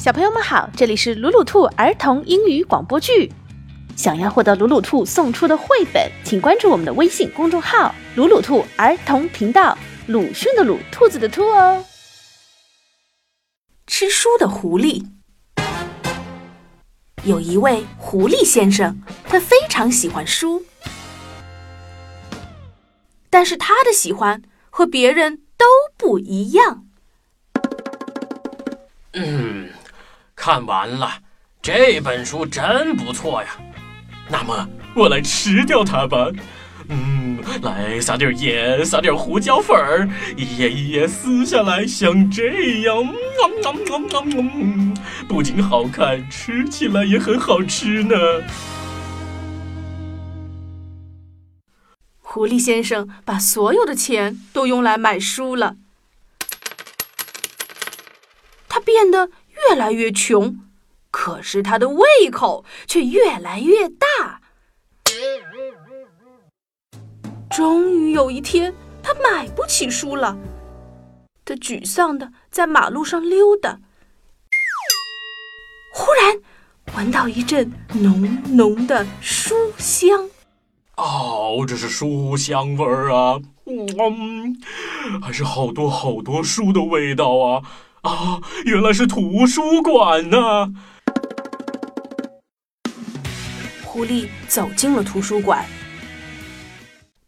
小朋友们好，这里是鲁鲁兔儿童英语广播剧。想要获得鲁鲁兔送出的绘本，请关注我们的微信公众号“鲁鲁兔儿童频道”。鲁迅的鲁，兔子的兔哦。吃书的狐狸，有一位狐狸先生，他非常喜欢书，但是他的喜欢和别人都不一样。嗯。看完了，这本书真不错呀。那么我来吃掉它吧。嗯，来撒点盐，撒点胡椒粉儿，一页一页撕下来，像这样，不仅好看，吃起来也很好吃呢。狐狸先生把所有的钱都用来买书了，他变得。越来越穷，可是他的胃口却越来越大。终于有一天，他买不起书了，他沮丧的在马路上溜达。忽然，闻到一阵浓浓的书香。哦，这是书香味儿啊！嗯，还是好多好多书的味道啊！啊，原来是图书馆呢！狐狸走进了图书馆，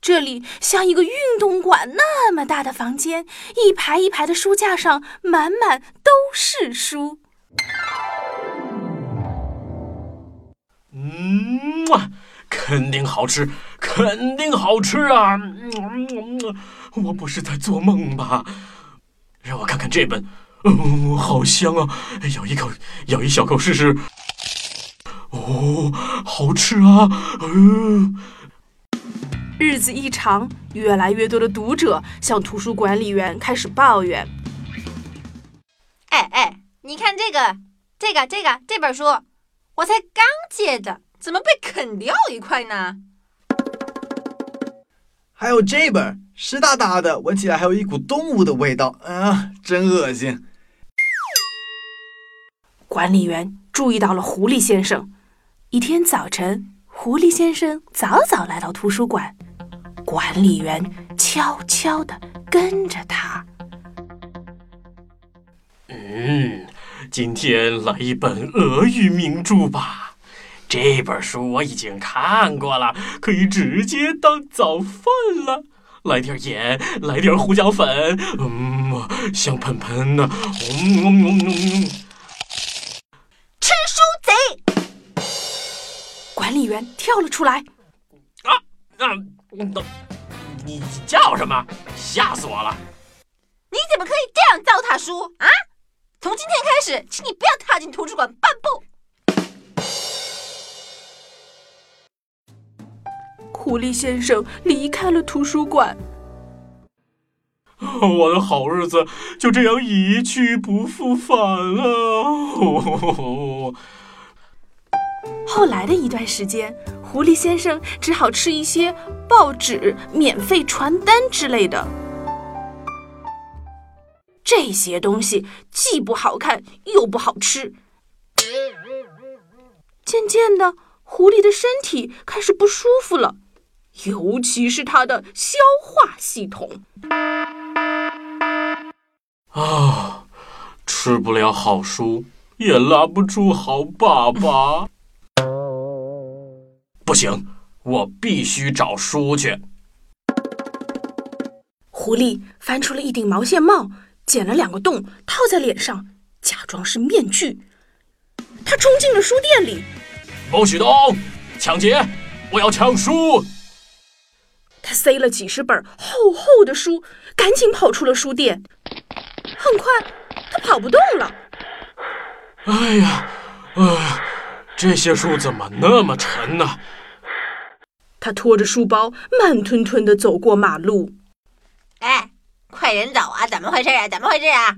这里像一个运动馆那么大的房间，一排一排的书架上满满都是书。嗯，肯定好吃，肯定好吃啊！我不是在做梦吧？让我看看这本。哦，好香啊！咬一口，咬一小口试试。哦，好吃啊！嗯。日子一长，越来越多的读者向图书管理员开始抱怨：“哎哎，你看这个，这个，这个这本书，我才刚借的，怎么被啃掉一块呢？”还有这本，湿哒哒的，闻起来还有一股动物的味道，啊，真恶心。管理员注意到了狐狸先生。一天早晨，狐狸先生早早来到图书馆，管理员悄悄地跟着他。嗯，今天来一本俄语名著吧。这本书我已经看过了，可以直接当早饭了。来点盐，来点胡椒粉，嗯，香喷喷的，嗯嗯嗯嗯。管理员跳了出来，啊，那，你叫什么？吓死我了！你怎么可以这样糟蹋书啊？从今天开始，请你不要踏进图书馆半步。狐狸先生离开了图书馆，我的好日子就这样一去不复返了。后来的一段时间，狐狸先生只好吃一些报纸、免费传单之类的。这些东西既不好看又不好吃。渐渐的，狐狸的身体开始不舒服了，尤其是它的消化系统。啊，吃不了好书，也拉不出好粑粑。不行，我必须找书去。狐狸翻出了一顶毛线帽，剪了两个洞，套在脸上，假装是面具。他冲进了书店里，不许动！抢劫！我要抢书！他塞了几十本厚厚的书，赶紧跑出了书店。很快，他跑不动了。哎呀，哎，这些书怎么那么沉呢？他拖着书包，慢吞吞地走过马路。哎，快点走啊！怎么回事啊？怎么回事啊？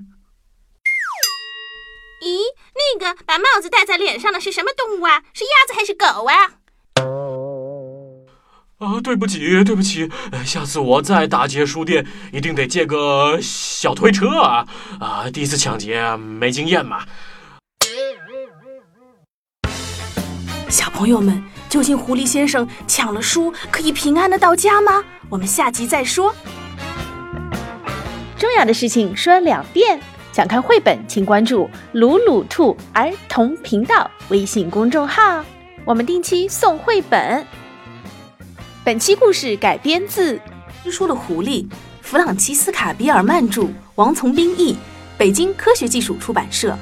咦，那个把帽子戴在脸上的是什么动物啊？是鸭子还是狗啊？啊，对不起，对不起，下次我再打劫书店，一定得借个小推车啊！啊，第一次抢劫没经验嘛。小朋友们，究竟狐狸先生抢了书可以平安的到家吗？我们下集再说。重要的事情说两遍。想看绘本，请关注“鲁鲁兔儿童频道”微信公众号，我们定期送绘本。本期故事改编自《吃书的狐狸》，弗朗基斯卡·比尔曼著，王从兵译，北京科学技术出版社。